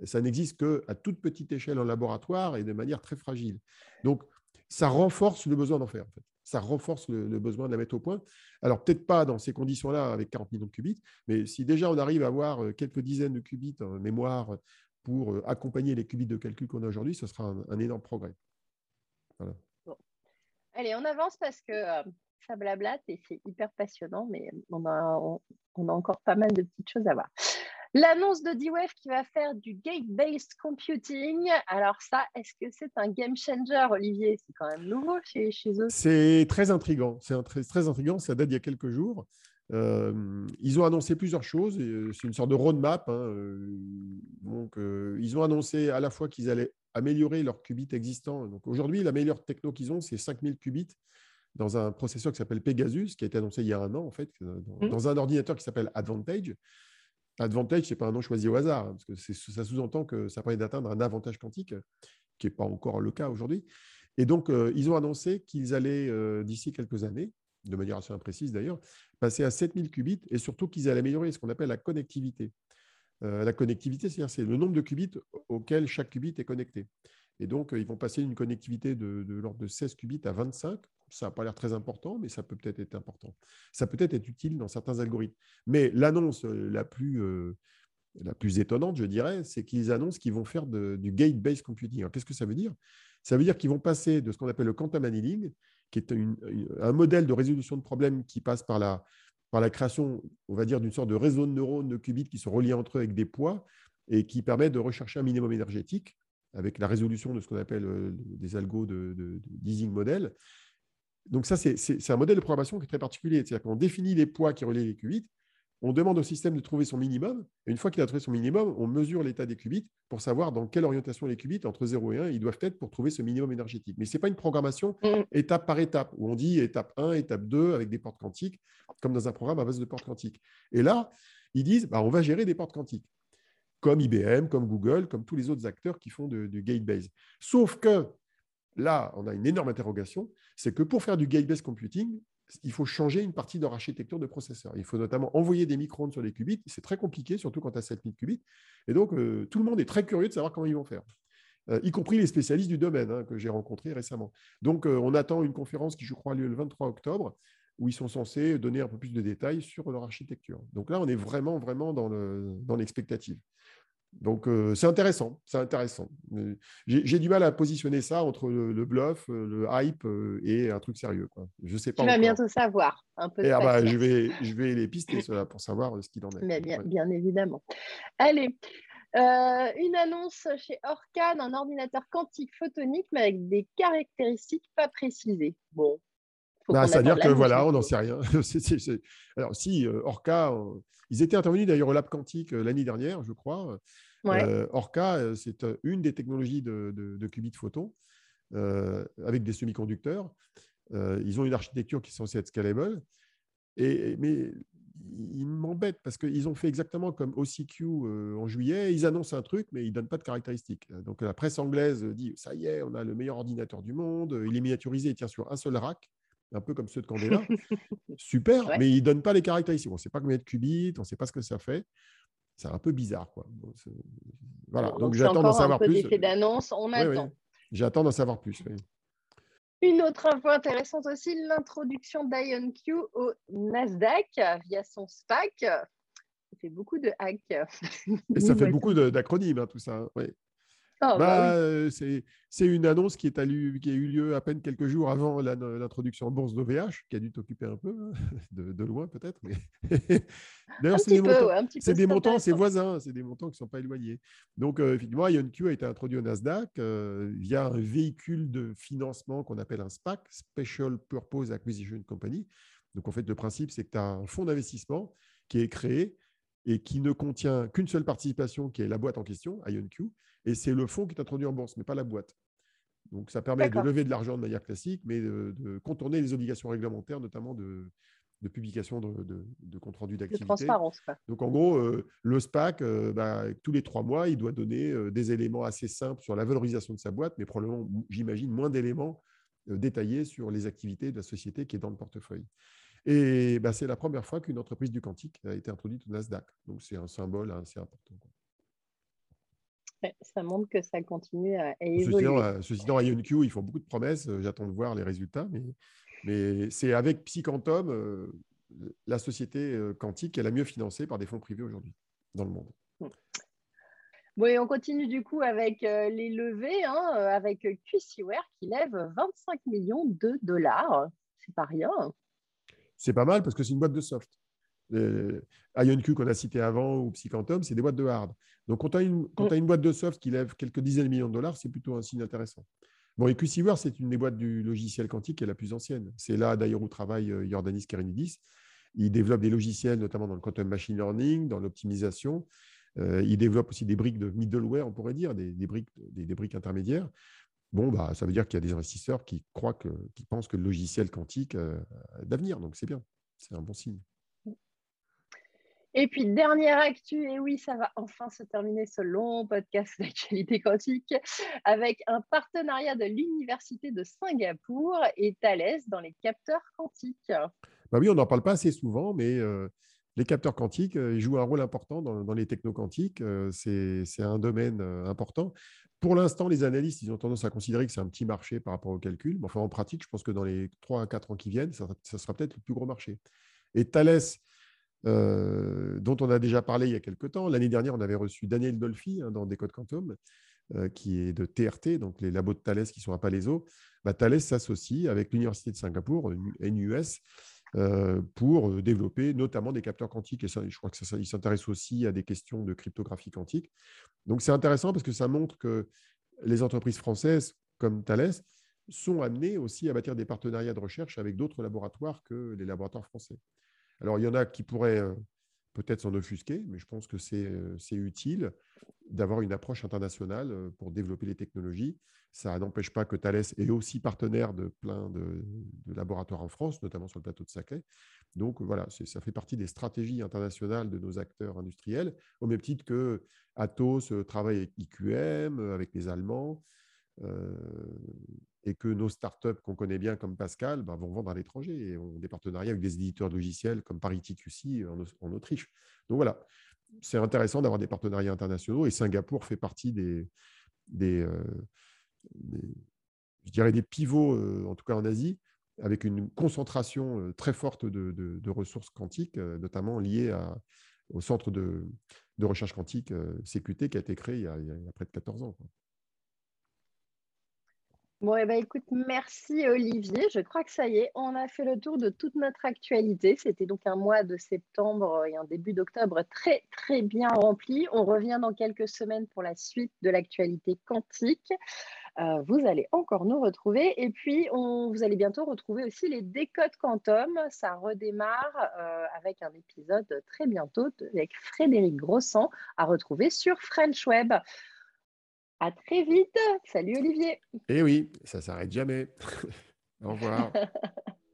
Ça n'existe qu'à toute petite échelle en laboratoire et de manière très fragile. Donc, ça renforce le besoin d'en faire. En fait. Ça renforce le, besoin de la mettre au point. Alors, peut-être pas dans ces conditions-là avec 40 millions de qubits, mais si déjà on arrive à avoir euh, quelques dizaines de qubits en mémoire pour euh, accompagner les qubits de calcul qu'on a aujourd'hui, ce sera un, énorme progrès. Allez, on avance parce que euh, ça blablate et c'est hyper passionnant, mais on a encore pas mal de petites choses à voir. L'annonce de D-Wave qui va faire du gate-based computing. Alors ça, est-ce que c'est un game changer, Olivier? C'est quand même nouveau chez, chez eux. C'est très intriguant. C'est très, très intriguant. Ça date d'il y a quelques jours. Euh, ils ont annoncé plusieurs choses. Euh, c'est une sorte de roadmap. Hein, euh, donc, ils ont annoncé à la fois qu'ils allaient améliorer leurs qubits existants. Donc, aujourd'hui, la meilleure techno qu'ils ont, c'est 5000 qubits dans un processeur qui s'appelle Pegasus, qui a été annoncé il y a un an, en fait, dans, mmh. dans un ordinateur qui s'appelle Advantage. Advantage, ce n'est pas un nom choisi au hasard, hein, parce que ça sous-entend que ça permet d'atteindre un avantage quantique, qui n'est pas encore le cas aujourd'hui. Et donc, euh, ils ont annoncé qu'ils allaient, euh, d'ici quelques années, de manière assez imprécise d'ailleurs, passer à 7000 qubits et surtout qu'ils allaient améliorer ce qu'on appelle la connectivité. Euh, la connectivité, c'est-à-dire c'est le nombre de qubits auxquels chaque qubit est connecté. Et donc, ils vont passer d'une connectivité de, de l'ordre de 16 qubits à 25 ça n'a pas l'air très important, mais ça peut peut-être être important. Ça peut être être utile dans certains algorithmes. Mais l'annonce euh, la plus, euh, la plus étonnante, je dirais, c'est qu'ils annoncent qu'ils vont faire du gate-based computing. qu'est-ce que ça veut dire? Ça veut dire qu'ils vont passer de ce qu'on appelle le quantum annealing, qui est un modèle de résolution de problèmes qui passe par la, par la création, on va dire, d'une sorte de réseau de neurones de qubits qui sont reliés entre eux avec des poids et qui permet de rechercher un minimum énergétique avec la résolution de ce qu'on appelle euh, des algos de, de, de model donc ça, c'est un modèle de programmation qui est très particulier. C'est-à-dire qu'on définit les poids qui relient les qubits, on demande au système de trouver son minimum, et une fois qu'il a trouvé son minimum, on mesure l'état des qubits pour savoir dans quelle orientation les qubits, entre 0 et 1, ils doivent être pour trouver ce minimum énergétique. Mais ce n'est pas une programmation mmh. étape par étape, où on dit étape 1, étape 2, avec des portes quantiques, comme dans un programme à base de portes quantiques. Et là, ils disent, bah, on va gérer des portes quantiques, comme IBM, comme Google, comme tous les autres acteurs qui font du gate-based. Sauf que là, on a une énorme interrogation, c'est que pour faire du gate-based computing, il faut changer une partie de leur architecture de processeur. Il faut notamment envoyer des micro-ondes sur les qubits. C'est très compliqué, surtout quand tu as 7000 qubits. Et donc, euh, tout le monde est très curieux de savoir comment ils vont faire, euh, y compris les spécialistes du domaine hein, que j'ai rencontrés récemment. Donc, euh, on attend une conférence qui, je crois, a lieu le 23 octobre, où ils sont censés donner un peu plus de détails sur leur architecture. Donc là, on est vraiment, vraiment dans l'expectative. Donc, euh, c'est intéressant. C'est intéressant. J'ai du mal à positionner ça entre le, bluff, euh, le hype euh, et un truc sérieux. Quoi. Je sais pas. Tu vas bientôt savoir. Un peu ah bah, je, vais, je vais les pister cela pour savoir ce qu'il en est. bien, bien évidemment. Allez. une annonce chez Orca d'un ordinateur quantique photonique, mais avec des caractéristiques pas précisées. Bon, bah, C'est-à-dire que voilà, on n'en sait rien. Alors, si Orca, ils étaient intervenus d'ailleurs au Lab Quantique l'année dernière, je crois. Euh, Orca, euh, c'est euh, une des technologies de, de, qubits photon avec des semi-conducteurs. ils ont une architecture qui est censée être scalable. Et, mais ils m'embêtent parce qu'ils ont fait exactement comme OCQ en juillet. Ils annoncent un truc, mais ils ne donnent pas de caractéristiques. Donc la presse anglaise dit ça y est, on a le meilleur ordinateur du monde, il est miniaturisé, il tient sur un seul rack, un peu comme ceux de Candela. Super, mais ils ne donnent pas les caractéristiques. On ne sait pas combien de qubits, on ne sait pas ce que ça fait. C'est un peu bizarre. Quoi. voilà, donc, j'attends d'en savoir plus. d'annonce, on attend. J'attends d'en savoir plus. Une autre info intéressante aussi, l'introduction d'IonQ au Nasdaq via son SPAC. Ça fait beaucoup de hacks. Et ça fait beaucoup d'acronymes, hein, tout ça. Hein, oui. Ah, bah bah euh, c'est une annonce qui, est allue, qui a eu lieu à peine quelques jours avant l'introduction en bourse d'OVH, qui a dû t'occuper un peu, hein, de, loin peut-être. Mais... D'ailleurs, c'est des, montants, c'est des montants, c'est voisins, c'est des montants qui ne sont pas éloignés. Donc, euh, effectivement, IonQ a été introduit au Nasdaq euh, via un véhicule de financement qu'on appelle un SPAC, Special Purpose Acquisition Company. Donc, en fait, le principe, c'est que tu as un fonds d'investissement qui est créé et qui ne contient qu'une seule participation, qui est la boîte en question, IonQ, et c'est le fonds qui est introduit en bourse, mais pas la boîte. Donc, ça permet de lever de l'argent de manière classique, mais de, contourner les obligations réglementaires, notamment de, publication de, compte rendu d'activité. De transparence. Donc, en gros, euh, le SPAC, euh, bah, tous les trois mois, il doit donner euh, des éléments assez simples sur la valorisation de sa boîte, mais probablement, j'imagine, moins d'éléments détaillés sur les activités de la société qui est dans le portefeuille. Et bah, c'est la première fois qu'une entreprise du quantique a été introduite au Nasdaq. Donc, c'est un symbole assez important ça montre que ça continue à, évoluer. Ceci dit, dans IonQ, ils font beaucoup de promesses. Euh, j'attends de voir les résultats. Mais, mais c'est avec Psyquantum, euh, la société euh, quantique, qui est la mieux financée par des fonds privés aujourd'hui dans le monde. Bon, et on continue du coup avec les levées, hein, avec QCware qui lève 25 millions de dollars. C'est pas rien. C'est pas mal parce que c'est une boîte de soft. IonQ qu'on a cité avant ou Psyquantum, c'est des boîtes de hard. Donc, quand tu as, une boîte de soft qui lève quelques dizaines de millions de dollars, c'est plutôt un signe intéressant. Bon, et QCware, c'est une des boîtes du logiciel quantique qui est la plus ancienne. C'est là d'ailleurs où travaille euh, Jordanis Kerenidis. Il développe des logiciels, notamment dans le quantum machine learning, dans l'optimisation. Euh, il développe aussi des briques de middleware, on pourrait dire, des, briques, des, briques intermédiaires. Bon, bah, ça veut dire qu'il y a des investisseurs qui croient que, qui pensent que le logiciel quantique euh, d'avenir. Donc, c'est bien. C'est un bon signe. Et puis, dernière actu, et oui, ça va enfin se terminer ce long podcast d'actualité quantique avec un partenariat de l'Université de Singapour et Thales dans les capteurs quantiques. Bah oui, on n'en parle pas assez souvent, mais euh, les capteurs quantiques euh, jouent un rôle important dans, les techno quantiques. Euh, c'est un domaine important. Pour l'instant, les analystes, ils ont tendance à considérer que c'est un petit marché par rapport au calcul. Mais enfin, en pratique, je pense que dans les 3 à 4 ans qui viennent, ça, sera peut-être le plus gros marché. Et Thales, euh, dont on a déjà parlé il y a quelques temps. L'année dernière, on avait reçu Daniel Dolphy hein, dans Décode Quantum, euh, qui est de TRT, donc les labos de Thales qui sont à Palaiso. Bah, Thales s'associe avec l'Université de Singapour, NUS, pour développer notamment des capteurs quantiques. Et je crois qu'il s'intéresse aussi à des questions de cryptographie quantique. Donc c'est intéressant parce que ça montre que les entreprises françaises comme Thales sont amenées aussi à bâtir des partenariats de recherche avec d'autres laboratoires que les laboratoires français. Alors, il y en a qui pourraient euh, peut-être s'en offusquer, mais je pense que c'est euh, utile d'avoir une approche internationale euh, pour développer les technologies. Ça n'empêche pas que Thales est aussi partenaire de plein de, laboratoires en France, notamment sur le plateau de Saclay. Donc voilà, ça fait partie des stratégies internationales de nos acteurs industriels, au même titre que Atos travaille avec IQM, avec les Allemands, et que nos startups qu'on connaît bien comme Pascal bah, vont vendre à l'étranger et ont des partenariats avec des éditeurs de logiciels comme Parity QC en, Autriche. Donc voilà, c'est intéressant d'avoir des partenariats internationaux et Singapour fait partie des, euh, je dirais des pivots, euh, en tout cas en Asie, avec une concentration euh, très forte de, ressources quantiques, notamment liées au centre de, recherche quantique CQT qui a été créé il y a, il y a près de 14 ans. Bon, eh ben, écoute, merci Olivier. Je crois que ça y est, on a fait le tour de toute notre actualité. C'était donc un mois de septembre et un début d'octobre très, très bien rempli. On revient dans quelques semaines pour la suite de l'actualité quantique. Euh, vous allez encore nous retrouver. Et puis, on, vous allez bientôt retrouver aussi les décodes quantum. Ça redémarre euh, avec un épisode très bientôt avec Frédéric Grossan à retrouver sur French Web. À très vite. Salut Olivier. Eh oui, ça s'arrête jamais. Au revoir.